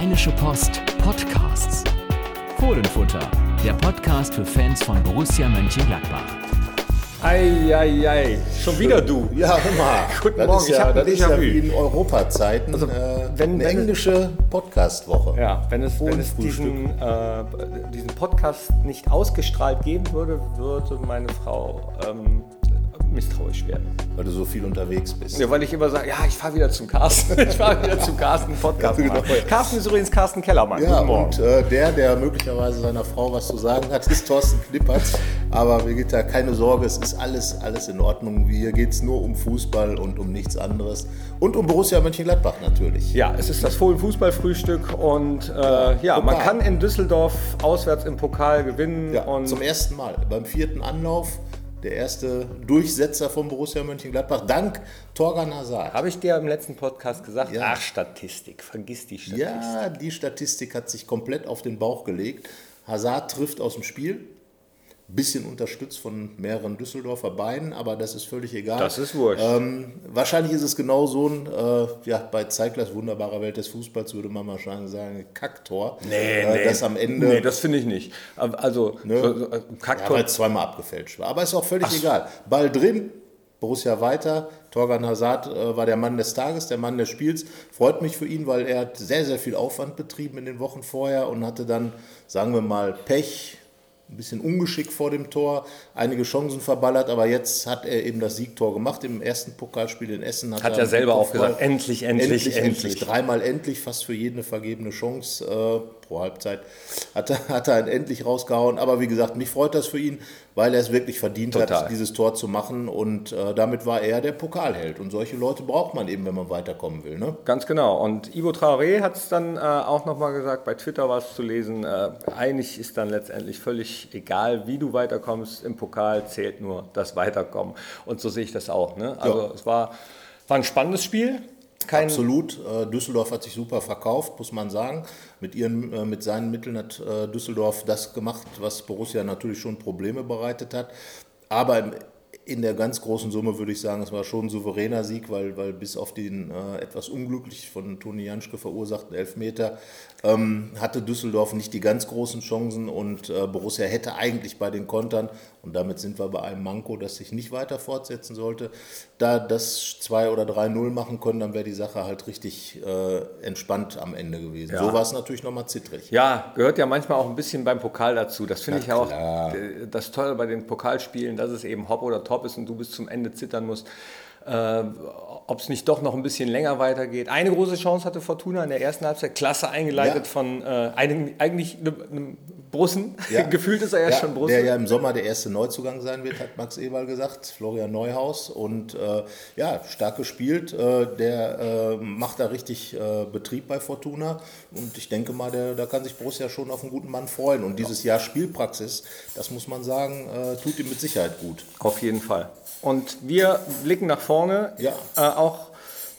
Rheinische Post Podcasts. Fohlenfutter, der Podcast für Fans von Borussia Mönchengladbach. Eieiei, schon wieder du. Ja, mal. Guten das Morgen, Ist ich ja, hab das ein ist ja wie in Europazeiten Also, äh, wenn- eine wenn- englische Podcast-Woche. Ja, wenn es, wenn es diesen, äh, diesen Podcast nicht ausgestrahlt geben würde, würde meine Frau ähm, misstrauisch werden. Weil du so viel unterwegs bist. Ja, weil ich immer sage, ja, ich fahre wieder zum Carsten. Ich fahre wieder zum Carsten Podcast. Ja, genau. Carsten ist übrigens Carsten Kellermann. Ja, und äh, der, der möglicherweise seiner Frau was zu sagen hat, ist Thorsten Knippert. Aber Birgitta, keine Sorge, es ist alles, alles in Ordnung. Hier geht es nur um Fußball und um nichts anderes. Und um Borussia Mönchengladbach natürlich. Ja, es ist das Fohlen-Fußballfrühstück und äh, ja, man Pokal. kann in Düsseldorf auswärts im Pokal gewinnen. Ja, und zum ersten Mal. Beim vierten Anlauf der erste Durchsetzer von Borussia Mönchengladbach, dank Torgan Hazard. Habe ich dir im letzten Podcast gesagt? Ja. Ach, Statistik, vergiss die Statistik. Ja, die Statistik hat sich komplett auf den Bauch gelegt. Hazard trifft aus dem Spiel. Bisschen unterstützt von mehreren Düsseldorfer Beinen, aber das ist völlig egal. Das ist wurscht. Ähm, wahrscheinlich ist es genau so ein, äh, ja, bei Zeiglers wunderbarer Welt des Fußballs würde man wahrscheinlich sagen, Kacktor. äh, Das am Ende, Nee, das finde ich nicht. Aber Also, Ne? äh, ja, Kacktor, weil es zweimal abgefälscht war. Aber ist auch völlig egal. Ball drin, Borussia weiter. Torgan Hazard äh, war der Mann des Tages, der Mann des Spiels. Freut mich für ihn, weil er hat sehr, sehr viel Aufwand betrieben in den Wochen vorher und hatte dann, sagen wir mal, Pech, ein bisschen Ungeschick vor dem Tor, einige Chancen verballert, aber jetzt hat er eben das Siegtor gemacht im ersten Pokalspiel in Essen. Hat er er selber auch gesagt, endlich, endlich, endlich. Dreimal endlich, fast für eine vergebene Chance äh, pro Halbzeit hat er, hat er ein endlich rausgehauen. Aber wie gesagt, mich freut das für ihn, weil er es wirklich verdient Total. hat, dieses Tor zu machen. Und äh, damit war er der Pokalheld. Und solche Leute braucht man eben, wenn man weiterkommen will. Ne? Ganz genau. Und Ivo Traoré hat es dann äh, auch nochmal gesagt, bei Twitter war es zu lesen, äh, eigentlich ist dann letztendlich völlig egal, wie du weiterkommst. Im Pokal zählt nur das Weiterkommen. Und so sehe ich das auch. Ne? Also Ja. es war, war ein spannendes Spiel. Kein, Absolut. Äh, Düsseldorf hat sich super verkauft, muss man sagen. Mit, ihren, äh, mit seinen Mitteln hat äh, Düsseldorf das gemacht, was Borussia natürlich schon Probleme bereitet hat. Aber in der ganz großen Summe würde ich sagen, es war schon ein souveräner Sieg, weil, weil bis auf den äh, etwas unglücklich von Toni Janschke verursachten Elfmeter ähm, hatte Düsseldorf nicht die ganz großen Chancen und äh, Borussia hätte eigentlich bei den Kontern, und damit sind wir bei einem Manko, das sich nicht weiter fortsetzen sollte, da das 2 oder 3-0 machen können, dann wäre die Sache halt richtig äh, entspannt am Ende gewesen. Ja. So war es natürlich nochmal zittrig. Ja, gehört ja manchmal auch ein bisschen beim Pokal dazu. Das finde ich ja auch äh, das Tolle bei den Pokalspielen, dass es eben hopp oder top ist und du bis zum Ende zittern musst. Äh, Ob es nicht doch noch ein bisschen länger weitergeht. Eine große Chance hatte Fortuna in der ersten Halbzeit, klasse eingeleitet Ja. von äh, einem, eigentlich einem Brussen. Ja. Gefühlt ist er ja, Ja, schon Brussen. der ja im Sommer der erste Neuzugang sein wird, hat Max Eberl gesagt, Florian Neuhaus. Und äh, ja, stark gespielt. Äh, der äh, macht da richtig äh, Betrieb bei Fortuna. Und ich denke mal, der, da kann sich Borussia schon auf einen guten Mann freuen. Und dieses Jahr Spielpraxis, das muss man sagen, äh, tut ihm mit Sicherheit gut. Auf jeden Fall. Und wir blicken nach vorne. Ja. Äh, auch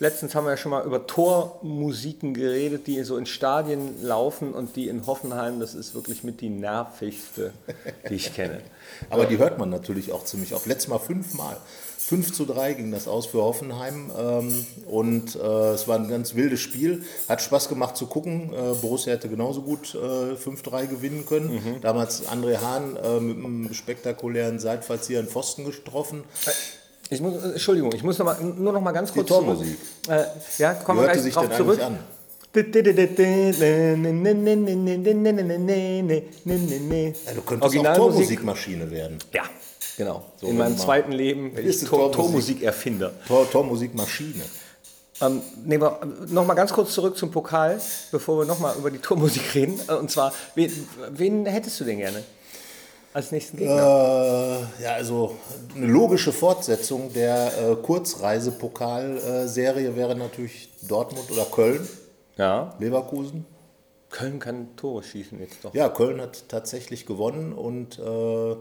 letztens haben wir ja schon mal über Tormusiken geredet, die so in Stadien laufen und die in Hoffenheim, das ist wirklich mit die nervigste, die ich kenne. Aber die hört man natürlich auch ziemlich oft. Letztes Mal fünfmal. 5 zu 3 ging das aus für Hoffenheim ähm, und äh, es war ein ganz wildes Spiel. Hat Spaß gemacht zu gucken. Äh, Borussia hätte genauso gut äh, 5-3 gewinnen können. Damals André Hahn äh, mit einem spektakulären Seitfallzieher einen Pfosten getroffen. Ich muss, äh, Entschuldigung, ich muss noch mal, nur noch mal ganz kurz Tormusik. zurück. Äh, ja, kommen wir gleich drauf zurück. an? Ja, du könntest auch Originalmusik. Tormusikmaschine werden. Ja, genau. So, In meinem zweiten Leben bin ich Tor, Tormusik. Tormusikerfinder. Tor, Tormusikmaschine. Ähm, nehmen wir noch mal ganz kurz zurück zum Pokal, bevor wir noch mal über die Tormusik reden. Äh, Und zwar, wen, wen hättest du denn gerne als nächsten Gegner? Äh, ja, also eine logische Fortsetzung der äh, Kurzreise-Pokal-Serie wäre natürlich Dortmund oder Köln, ja, Leverkusen. Köln kann Tore schießen jetzt doch. Ja, Köln hat tatsächlich gewonnen und äh,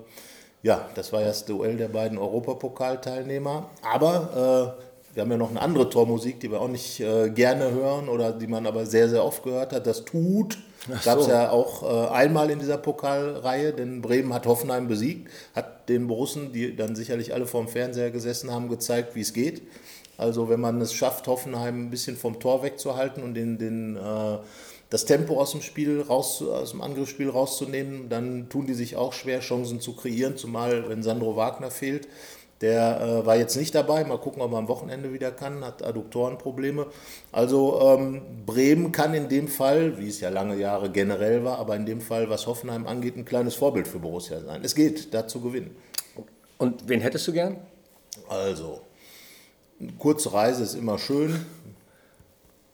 ja, das war ja das Duell der beiden Europapokalteilnehmer. Aber äh, wir haben ja noch eine andere Tormusik, die wir auch nicht äh, gerne hören oder die man aber sehr, sehr oft gehört hat. Das Tut. Gab es so. ja auch äh, einmal in dieser Pokalreihe, denn Bremen hat Hoffenheim besiegt, hat den Borussen, die dann sicherlich alle vorm Fernseher gesessen haben, gezeigt, wie es geht. Also wenn man es schafft, Hoffenheim ein bisschen vom Tor wegzuhalten und den, den, äh, das Tempo aus dem Spiel raus, aus dem Angriffsspiel rauszunehmen, dann tun die sich auch schwer, Chancen zu kreieren, zumal wenn Sandro Wagner fehlt. Der äh, war jetzt nicht dabei. Mal gucken, ob er am Wochenende wieder kann. Hat Adduktorenprobleme. Also ähm, Bremen kann in dem Fall, wie es ja lange Jahre generell war, aber in dem Fall, was Hoffenheim angeht, ein kleines Vorbild für Borussia sein. Es geht, da zu gewinnen. Und wen hättest du gern? Also, eine kurze Reise ist immer schön.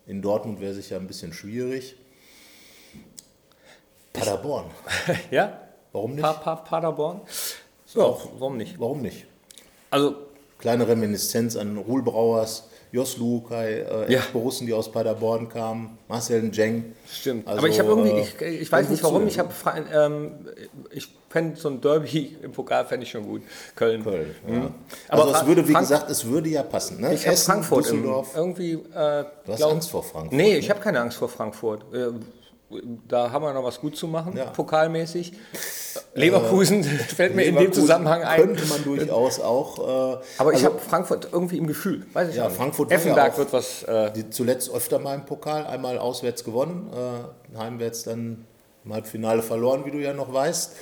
In Dortmund wäre es ja ein bisschen schwierig. Paderborn. ja? Warum nicht? Pa pa Paderborn? So, warum nicht? Warum nicht? Also, Kleine Reminiszenz an Ruhl Brauers, Jos Lukai, äh, Ja. Borussen, die aus Paderborn kamen, Marcel Njeng. Stimmt. Also, aber ich habe irgendwie, äh, ich, ich weiß nicht warum, ich habe, ähm, ich fände so ein Derby im Pokal fände ich schon gut. Köln. Köln. Ja. Mhm. Aber Also es würde, wie Frank- gesagt, es würde ja passen. Ne? Ich habe Frankfurt im, irgendwie. Äh, Du hast glaub- Angst vor Frankfurt. Nee, ne? ich habe keine Angst vor Frankfurt. Äh, Da haben wir noch was gut zu machen, Ja. pokalmäßig. Leverkusen fällt mir in dem Leverkusen Zusammenhang ein. Könnte man durchaus auch. Äh, Aber ich also habe Frankfurt irgendwie im Gefühl. Weiß ich Ja, nicht. Frankfurt war ja Effenberg auch- wird was. Äh, die zuletzt öfter mal im Pokal, einmal auswärts gewonnen, äh, heimwärts dann im Halbfinale verloren, wie du ja noch weißt.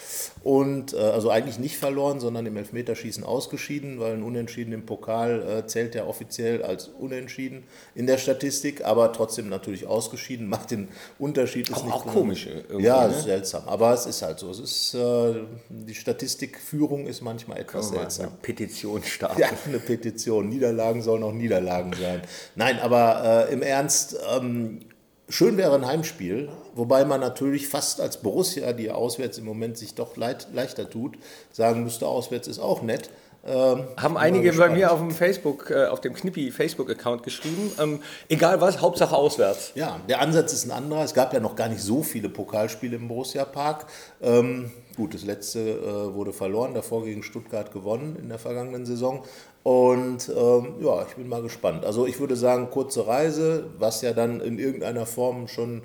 Und äh, also eigentlich nicht verloren, sondern im Elfmeterschießen ausgeschieden, weil ein Unentschieden im Pokal äh, zählt ja offiziell als Unentschieden in der Statistik, aber trotzdem natürlich ausgeschieden, macht den Unterschied. Ist Auch- nicht auch komisch irgendwie, Ja, ne? seltsam. Aber es ist halt so. Es ist, äh, die Statistikführung ist manchmal etwas mal seltsam. eine Petition starten. Ja, eine Petition. Niederlagen sollen auch Niederlagen sein. Nein, aber äh, im Ernst, ähm, schön wäre ein Heimspiel, wobei man natürlich fast als Borussia, die auswärts im Moment sich doch leit, leichter tut, sagen müsste, auswärts ist auch nett. Ähm, Haben einige bei mir auf dem Facebook, äh, auf dem Knippi Facebook-Account geschrieben. Ähm, egal was, Hauptsache auswärts. Ja, der Ansatz ist ein anderer. Es gab ja noch gar nicht so viele Pokalspiele im Borussia Park. Ähm, gut, das letzte äh, wurde verloren, davor gegen Stuttgart gewonnen in der vergangenen Saison. Und ähm, ja, ich bin mal gespannt. Also ich würde sagen, kurze Reise, was ja dann in irgendeiner Form schon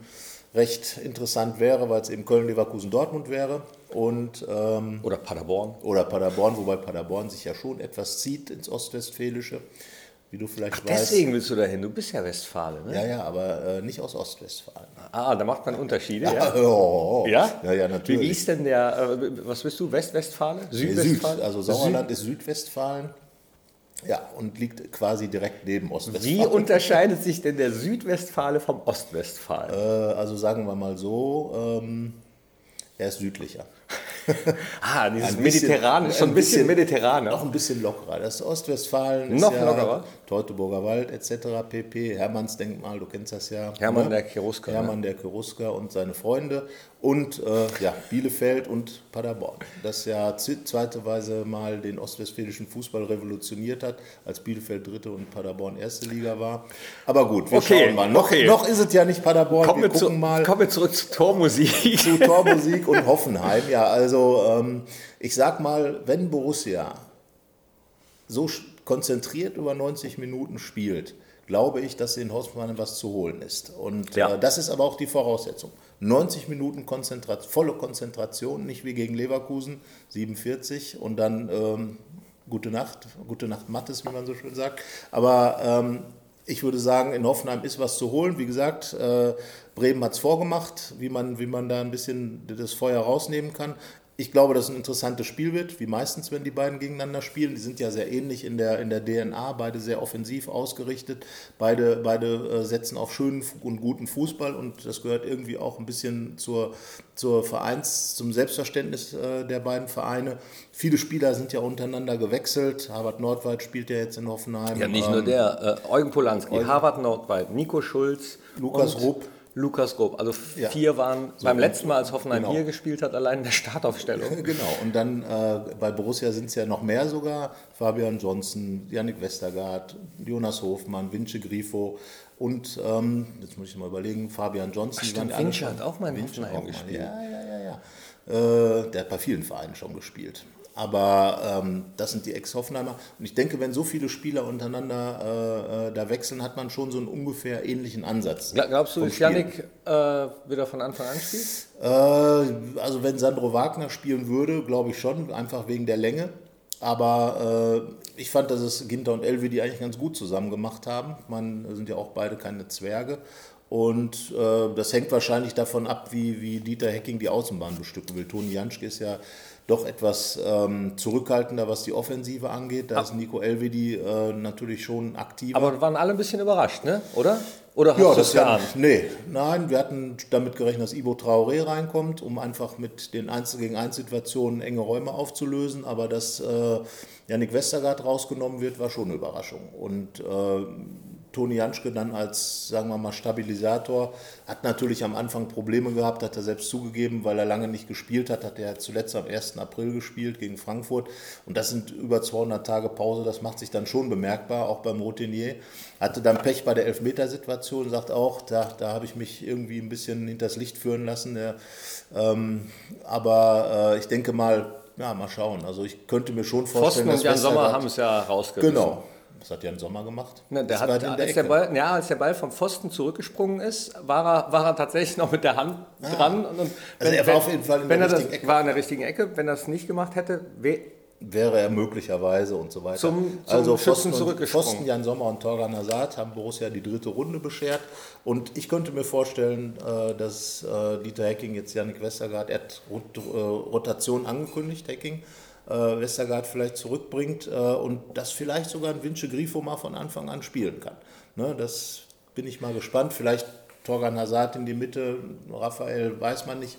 recht interessant wäre, weil es eben Köln, Leverkusen, Dortmund wäre. Und ähm, Oder Paderborn. oder Paderborn, wobei Paderborn sich ja schon etwas zieht ins Ostwestfälische, wie du vielleicht weißt. Deswegen willst du dahin. Du bist ja Westfale, ne? Ja, ja, aber äh, nicht aus Ostwestfalen. Ah, da macht man Unterschiede, ja? Oh, Ja? Ja, ja, Wie, natürlich. wie ist denn der, äh, was bist du, Westwestfale? Nee, Süd, also Sauerland ist Südwestfalen. Ja, und liegt quasi direkt neben Wie Ostwestfalen. unterscheidet sich denn der Südwestfale vom Ostwestfale? Äh, also sagen wir mal so, ähm, er ist südlicher. ah, dieses ein bisschen- Mediterrane, schon ein bisschen, mediterraner. Noch ein bisschen lockerer. Das Ostwestfalen ist Noch ja lockerer? Teutoburger Wald etc. pp. Hermannsdenkmal, du kennst das ja. Hermann der Cherusker, Hermann der Cherusker und seine Freunde. Und äh, ja, Bielefeld und Paderborn. Das ja zweiteweise mal den ostwestfälischen Fußball revolutioniert hat, als Bielefeld dritte und Paderborn erste Liga war. Aber gut, wir Okay, schauen mal. Noch, okay. noch ist es ja nicht Paderborn. Kommen wir wir, zu, gucken mal kommen wir zurück zur Tormusik. zu Tormusik und Hoffenheim. Ja, also ähm, ich sag mal, wenn Borussia so konzentriert über 90 Minuten spielt, glaube ich, dass in Hoffenheim was zu holen ist. Und Ja. äh, das ist aber auch die Voraussetzung. 90 Minuten Konzentrat volle Konzentration, nicht wie gegen Leverkusen, 47 und dann ähm, gute Nacht, gute Nacht Mattes, wie man so schön sagt. Aber ähm, ich würde sagen, in Hoffenheim ist was zu holen. Wie gesagt, äh, Bremen hat es vorgemacht, wie man, wie man da ein bisschen das Feuer rausnehmen kann. Ich glaube, dass es ein interessantes Spiel wird, wie meistens, wenn die beiden gegeneinander spielen. Die sind ja sehr ähnlich in der, in der DNA, beide sehr offensiv ausgerichtet. Beide, beide äh, setzen auf schönen und guten Fußball und das gehört irgendwie auch ein bisschen zur, zur Vereins-, zum Selbstverständnis äh, der beiden Vereine. Viele Spieler sind ja untereinander gewechselt. Harvard Nordwald spielt ja jetzt in Hoffenheim. Ja, nicht Ähm, nur der. Äh, Eugen Polanski, Harvard Nordwald, Nico Schulz, Lukas Rupp. Lukas Rupp. Also Ja. vier waren beim letzten Mal, als Hoffenheim Genau. hier gespielt hat, allein in der Startaufstellung. Genau, und dann äh, bei Borussia sind es ja noch mehr sogar. Fabian Johnson, Yannick Westergaard, Jonas Hofmann, Vince Grifo und, ähm, jetzt muss ich mal überlegen, Fabian Johnson. die stimmt, Vince hat auch mal in Hoffenheim gespielt. Ja, ja, ja, ja. Äh, der hat bei vielen Vereinen schon gespielt. Aber ähm, das sind die Ex-Hoffenheimer. Und ich denke, wenn so viele Spieler untereinander äh, äh, da wechseln, hat man schon so einen ungefähr ähnlichen Ansatz. Gla- Glaubst du, dass. Yannick äh, wieder von Anfang an spielt? Äh, also wenn Sandro Wagner spielen würde, glaube ich schon, einfach wegen der Länge. aber äh, ich fand, dass es Ginter und Elvedi eigentlich ganz gut zusammen gemacht haben. Man sind ja auch beide keine Zwerge. Und äh, das hängt wahrscheinlich davon ab, wie, wie Dieter Hecking die Außenbahn bestücken will. Toni Janschke ist ja doch etwas ähm, zurückhaltender, was die Offensive angeht. Da ist Nico Elvedi äh, natürlich schon aktiv. Aber waren alle ein bisschen überrascht, ne? oder? Oder hast ja, du das es ja, geahnt? nee, nein, wir hatten damit gerechnet, dass Ibo Traoré reinkommt, um einfach mit den 1 gegen 1 Situationen enge Räume aufzulösen. Aber dass äh, Yannick Westergaard rausgenommen wird, war schon eine Überraschung. Und äh, Toni Janschke dann als, sagen wir mal, Stabilisator, hat natürlich am Anfang Probleme gehabt, hat er selbst zugegeben, weil er lange nicht gespielt hat, hat er zuletzt am 1. April gespielt gegen Frankfurt und das sind über 200 Tage Pause, das macht sich dann schon bemerkbar, auch beim Routinier. Hatte dann Pech bei der Elfmetersituation, sagt auch, da, da habe ich mich irgendwie ein bisschen hinters Licht führen lassen, der, ähm, aber äh, ich denke mal, ja, mal schauen. Also ich könnte mir schon vorstellen, Pfosten und Jan Sommer haben es ja rausgerissen. Genau. Was hat Jan Sommer gemacht? Ne, der hat, der als, der. Ball, ja, als der Ball vom Pfosten zurückgesprungen ist, war er, war er tatsächlich noch mit der Hand dran. Und, und Also er war auf jeden Fall in wenn der er das, richtigen Ecke. War in der richtigen Ecke. Wenn er es nicht gemacht hätte, wär, wäre er möglicherweise und so weiter. Zum- zum also Pfosten, zurückgesprungen. Pfosten, Jan Sommer und Torgan Hazard haben Borussia die dritte Runde beschert. Und ich könnte mir vorstellen, äh, dass äh, Dieter Hecking jetzt Janik Westergaard, er hat äh, Rotation angekündigt, Hecking, Westergaard vielleicht zurückbringt äh, und dass vielleicht sogar ein Vince Grifo mal von Anfang an spielen kann. Ne, das bin ich mal gespannt. Vielleicht Torgan Hazard in die Mitte, Raphael weiß man nicht.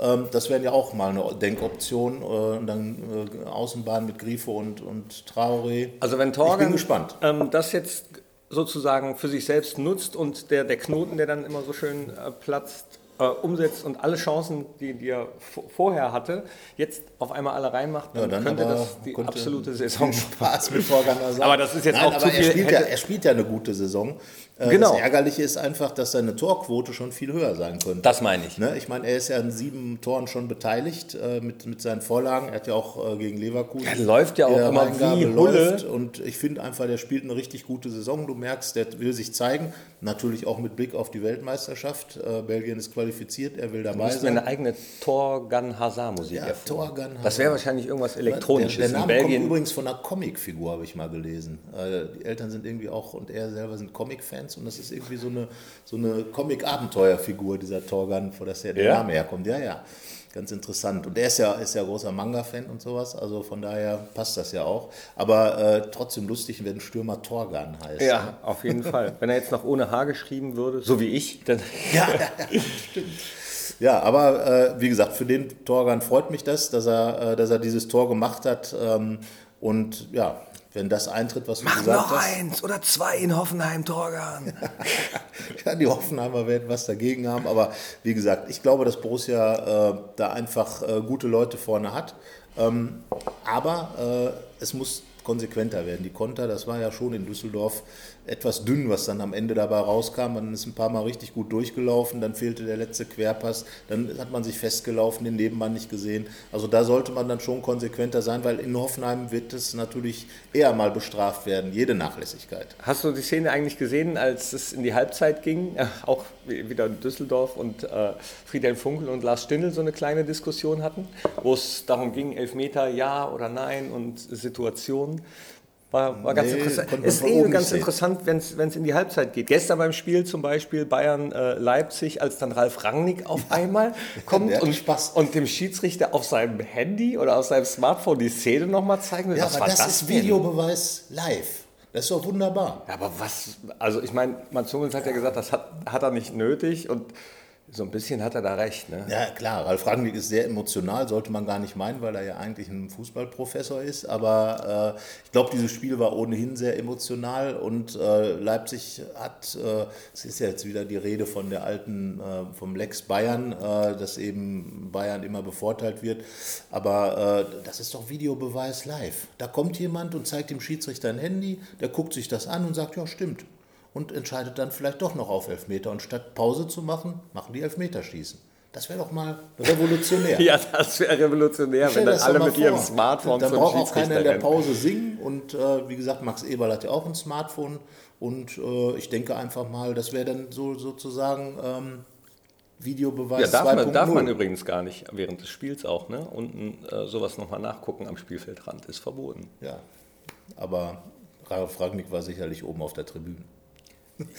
Ähm, Das wäre ja auch mal eine Denkoption. äh, Und dann äh, Außenbahn mit Grifo und, und Traoré. also wenn ich Torgan bin gespannt. ähm, das jetzt sozusagen für sich selbst nutzt und der, der Knoten, der dann immer so schön äh, platzt, äh, umsetzt und alle Chancen, die, die er vorher hatte, jetzt auf einmal alle reinmacht, dann, dann könnte das die absolute Saison Spaß mit Torgan Hazard. Aber das ist jetzt Nein, auch zu er viel- Spielt ja, er spielt ja eine gute Saison. Äh, Genau. Das Ärgerliche ist einfach, dass seine Torquote schon viel höher sein könnte. Das meine ich. Ne? Ich meine, er ist ja an sieben Toren schon beteiligt äh, mit, mit seinen Vorlagen. Er hat ja auch äh, gegen Leverkusen. Er läuft ja auch in der immer Reingabe wie Hulle. läuft. Und ich finde einfach, der spielt eine richtig gute Saison. Du merkst, der will sich zeigen. Natürlich auch mit Blick auf die Weltmeisterschaft. Äh, Belgien ist qualifiziert, er will dabei sein. eine eigene Torgan Hazard Musik Ja, erfinden. Torgan Das wäre wahrscheinlich irgendwas Der, Elektronisches. der In Name Belgien kommt übrigens von einer Comicfigur, habe ich mal gelesen. Die Eltern sind irgendwie auch und er selber sind Comic-Fans und das ist irgendwie so eine, so eine Comic-Abenteuerfigur, dieser Torgan, wo das ja der Ja? Name herkommt. Ja, ja. Ganz interessant. Und er ist ja, ist ja großer Manga-Fan und sowas, also von daher passt das ja auch. Aber äh, trotzdem lustig, wenn Stürmer Torgan heißt. Ja, auf jeden Fall. Wenn er jetzt noch ohne H geschrieben würde, so wie ich, dann. Ja, stimmt. Ja, aber äh, wie gesagt, für den Torgan freut mich das, dass er, äh, dass er dieses Tor gemacht hat. Ähm, und ja, wenn das eintritt, was du gesagt hast. eins oder zwei in Hoffenheim, Torgan. Ja, die Hoffenheimer werden was dagegen haben. Aber wie gesagt, ich glaube, dass Borussia äh, da einfach äh, gute Leute vorne hat. Ähm, aber äh, es muss konsequenter werden. Die Konter, das war ja schon in Düsseldorf etwas dünn, was dann am Ende dabei rauskam. Man ist ein paar Mal richtig gut durchgelaufen, dann fehlte der letzte Querpass, dann hat man sich festgelaufen, den Nebenmann nicht gesehen. Also da sollte man dann schon konsequenter sein, weil in Hoffenheim wird es natürlich eher mal bestraft werden, jede Nachlässigkeit. Hast du die Szene eigentlich gesehen, als es in die Halbzeit ging? Auch wie- wieder in Düsseldorf und äh, Friedhelm Funkel und Lars Stindl so eine kleine Diskussion hatten, wo es darum ging, Elfmeter ja oder nein und Situationen. War, war ganz Nee, interessant. Ist eh ganz sehen. interessant, wenn es in die Halbzeit geht. Gestern beim Spiel zum Beispiel Bayern-Leipzig, als dann Ralf Rangnick auf einmal kommt und, Spaß. und dem Schiedsrichter auf seinem Handy oder auf seinem Smartphone die Szene nochmal zeigen will. Ja, Was aber war das, das ist denn? Videobeweis live. Das ist doch wunderbar. Ja, aber was, also ich meine, Mats Hummels hat ja gesagt, das hat, hat er nicht nötig und so ein bisschen hat er da recht. Ne? Ja, klar, Ralf Rangnick ist sehr emotional, sollte man gar nicht meinen, weil er ja eigentlich ein Fußballprofessor ist. Aber äh, ich glaube, dieses Spiel war ohnehin sehr emotional und äh, Leipzig hat, äh, es ist ja jetzt wieder die Rede von der alten, äh, vom Lex Bayern, äh, dass eben Bayern immer bevorteilt wird. Aber äh, das ist doch Videobeweis live. Da kommt jemand und zeigt dem Schiedsrichter ein Handy, der guckt sich das an und sagt, ja, stimmt. Und entscheidet dann vielleicht doch noch auf Elfmeter. Und statt Pause zu machen, machen die Elfmeterschießen. Das wäre doch mal revolutionär. Ja, das wäre revolutionär, wenn dann alle mit ihrem vor. Smartphone Dann braucht auch keiner in der. Pause singen. Und äh, wie gesagt, Max Eberl hat ja auch ein Smartphone. Und äh, ich denke einfach mal, das wäre dann so sozusagen ähm, Videobeweis Ja, darf man, 2.0. darf man übrigens gar nicht während des Spiels auch. Ne? Unten äh, sowas nochmal nachgucken am Spielfeldrand ist verboten. Ja, aber Ralf Ragnick war sicherlich oben auf der Tribüne.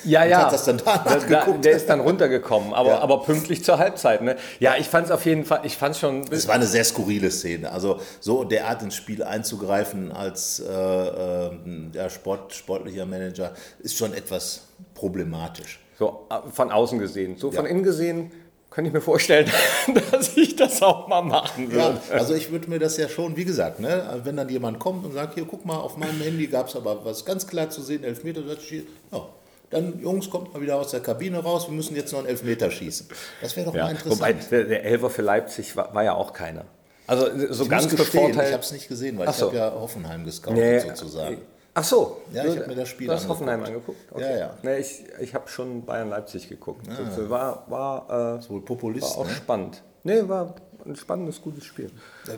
Ja, ja. hat das dann danach da, geguckt. der ist dann runtergekommen, aber, Ja. aber pünktlich zur Halbzeit. Ne? Ja, ich fand es auf jeden Fall, ich fand es schon. Es war eine sehr skurrile Szene. Also so derart ins Spiel einzugreifen als äh, äh, ja, Sport, sportlicher Manager ist schon etwas problematisch. So äh, von außen gesehen. So von Ja. innen gesehen könnte ich mir vorstellen, dass ich das auch mal machen Ja, würde. also ich würde mir das ja schon, wie gesagt, ne, wenn dann jemand kommt und sagt, hier guck mal, auf meinem Handy gab es aber was ganz klar zu sehen, Elfmeter, das steht- ja, dann Jungs, kommt mal wieder aus der Kabine raus, wir müssen jetzt noch einen Elfmeter schießen. Das wäre doch Ja, mal interessant. wobei der, der Elfer für Leipzig war, war ja auch keiner. Also so ich ganz gestehen, ich habe es nicht gesehen, weil Ach ich so. habe ja Hoffenheim gescoutet Nee, sozusagen. Ach so. Ja, ich hab mir das Spiel Du hast angeguckt. Hoffenheim angeguckt? Ja, ja. Nee, ich ich habe schon Bayern-Leipzig geguckt. Das war, war, äh, Populist, war auch ne? spannend. Nee, war ein spannendes, gutes Spiel.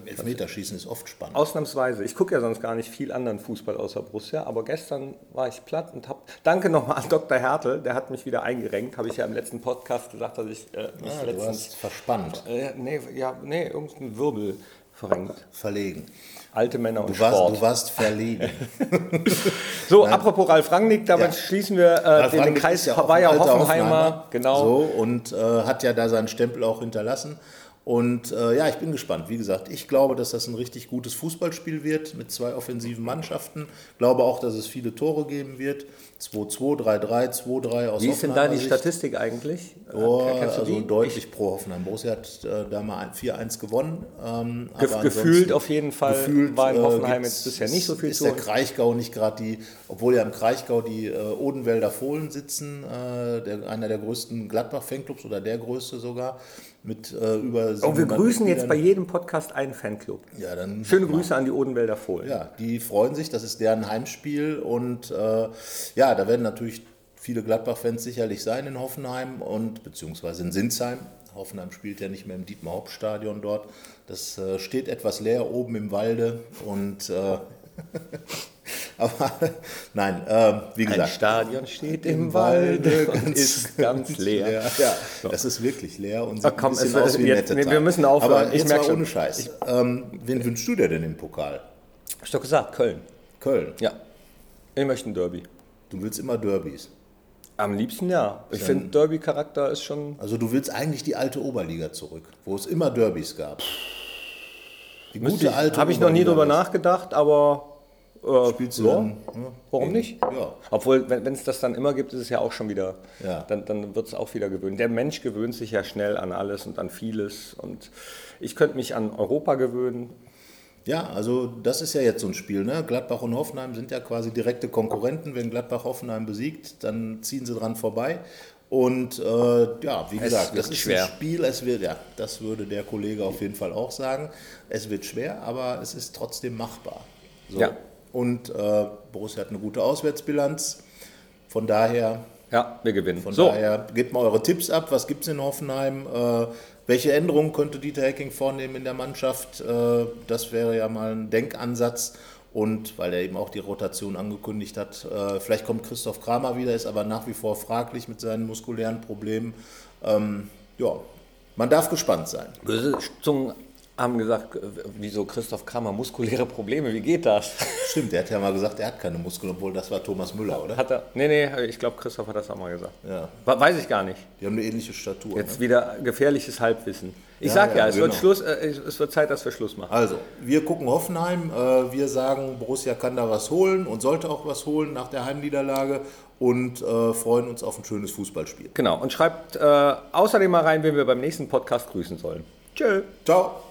Elfmeterschießen ist oft spannend. Ausnahmsweise. Ich gucke ja sonst gar nicht viel anderen Fußball außer Borussia, aber gestern war ich platt und habe. Danke nochmal an Dr. Hertel, der hat mich wieder eingerenkt. Habe ich ja im letzten Podcast gesagt, dass ich äh, mich Ah, du letztens. hast verspannt, Äh, nee, ja, nee, irgendein Wirbel verrenkt. verlegen. Alte Männer und Du warst, Sport. du warst verlegen. so, apropos Ralf Rangnick, damit Ja. schließen wir äh, den, den Kreis. ja alter Hoffenheimer, genau. So, und äh, hat ja da seinen Stempel auch hinterlassen. Und äh, ja, ich bin gespannt. Wie gesagt, ich glaube, dass das ein richtig gutes Fußballspiel wird mit zwei offensiven Mannschaften. Glaube auch, dass es viele Tore geben wird. 2-2, 3-3, 2-3 aus Wie ist denn da die Sicht. Statistik eigentlich? Oh, also die? deutlich pro Hoffenheim. Borussia hat äh, da mal ein- 4-1 gewonnen. Ähm, Ge- aber gefühlt auf jeden Fall gefühlt, war in äh, Hoffenheim jetzt bisher nicht so viel ist zu der holen. Kraichgau nicht gerade die, obwohl ja im Kraichgau die äh, Odenwälder Fohlen sitzen, äh, der, einer der größten Gladbach-Fanclubs oder der größte sogar, mit äh, über Oh, wir 700 grüßen jetzt bei jedem Podcast einen Fanclub. Ja, dann Schöne Grüße an die Odenwälder Fohlen. ja, die freuen sich, das ist deren Heimspiel und äh, ja, da werden natürlich viele Gladbach-Fans sicherlich sein in Hoffenheim und beziehungsweise in Sinsheim. Hoffenheim spielt ja nicht mehr im Dietmar-Hauptstadion dort. Das äh, steht etwas leer oben im Walde und äh, aber nein, äh, wie Ein gesagt. Stadion steht im Walde und ist ganz leer. Ja, das ist wirklich leer und sieht Ach komm, ein bisschen es aus wie ein jetzt- wir- wir müssen aufhören. Aber Ich jetzt merk mal schon. ohne Scheiß. Ähm, wen wünschst du dir denn im Pokal? Hab ich doch gesagt, Köln. Köln. Ja. Ich möchte ein Derby. Du willst immer Derbys. Am liebsten ja. Ich finde, Derby-Charakter ist schon. Also du willst eigentlich die alte Oberliga zurück, wo es immer Derbys gab. Die gute alte Habe ich noch nie drüber nachgedacht, aber. Äh, Spielst du ja. dann? Ja. Warum nicht? Ja. Obwohl, wenn es das dann immer gibt, ist es ja auch schon wieder, Ja. dann, dann wird es auch wieder gewöhnt. Der Mensch gewöhnt sich ja schnell an alles und an vieles. Und ich könnte mich an Europa gewöhnen. Ja, also das ist ja jetzt so ein Spiel. Ne? Gladbach und Hoffenheim sind ja quasi direkte Konkurrenten. Wenn Gladbach Hoffenheim besiegt, dann ziehen sie dran vorbei. Und äh, ja, wie gesagt, das ist schwer. ein Spiel. Es wird, ja, das würde der Kollege auf jeden Fall auch sagen. Es wird schwer, aber es ist trotzdem machbar. So. Ja. Und äh, Borussia hat eine gute Auswärtsbilanz. Von daher Ja, wir gewinnen. Von so, daher gebt mal eure Tipps ab. Was gibt es in Hoffenheim? Äh, welche Änderungen könnte Dieter Hecking vornehmen in der Mannschaft? Äh, das wäre ja mal ein Denkansatz. Und weil er eben auch die Rotation angekündigt hat, äh, vielleicht kommt Christoph Kramer wieder, ist aber nach wie vor fraglich mit seinen muskulären Problemen. Ähm, ja, man darf gespannt sein. böse Zungen haben gesagt, äh, wieso Christoph Kramer muskuläre Probleme, wie geht das? Stimmt, der hat ja mal gesagt, er hat keine Muskeln, obwohl das war Thomas Müller, oder? Hat er? Nee, nee, ich glaube, Christoph hat das auch mal gesagt. Ja, We- Weiß ich gar nicht. die haben eine ähnliche Statur. Jetzt Ne? wieder gefährliches Halbwissen. Ich Ja, sag ja, ja, es, wird genau. Schluss, äh, es wird Zeit, dass wir Schluss machen. Also, wir gucken Hoffenheim. Äh, wir sagen, Borussia kann da was holen und sollte auch was holen nach der Heimniederlage und äh, freuen uns auf ein schönes Fußballspiel. Genau, und schreibt äh, außerdem mal rein, wen wir beim nächsten Podcast grüßen sollen. Tschö. Ciao!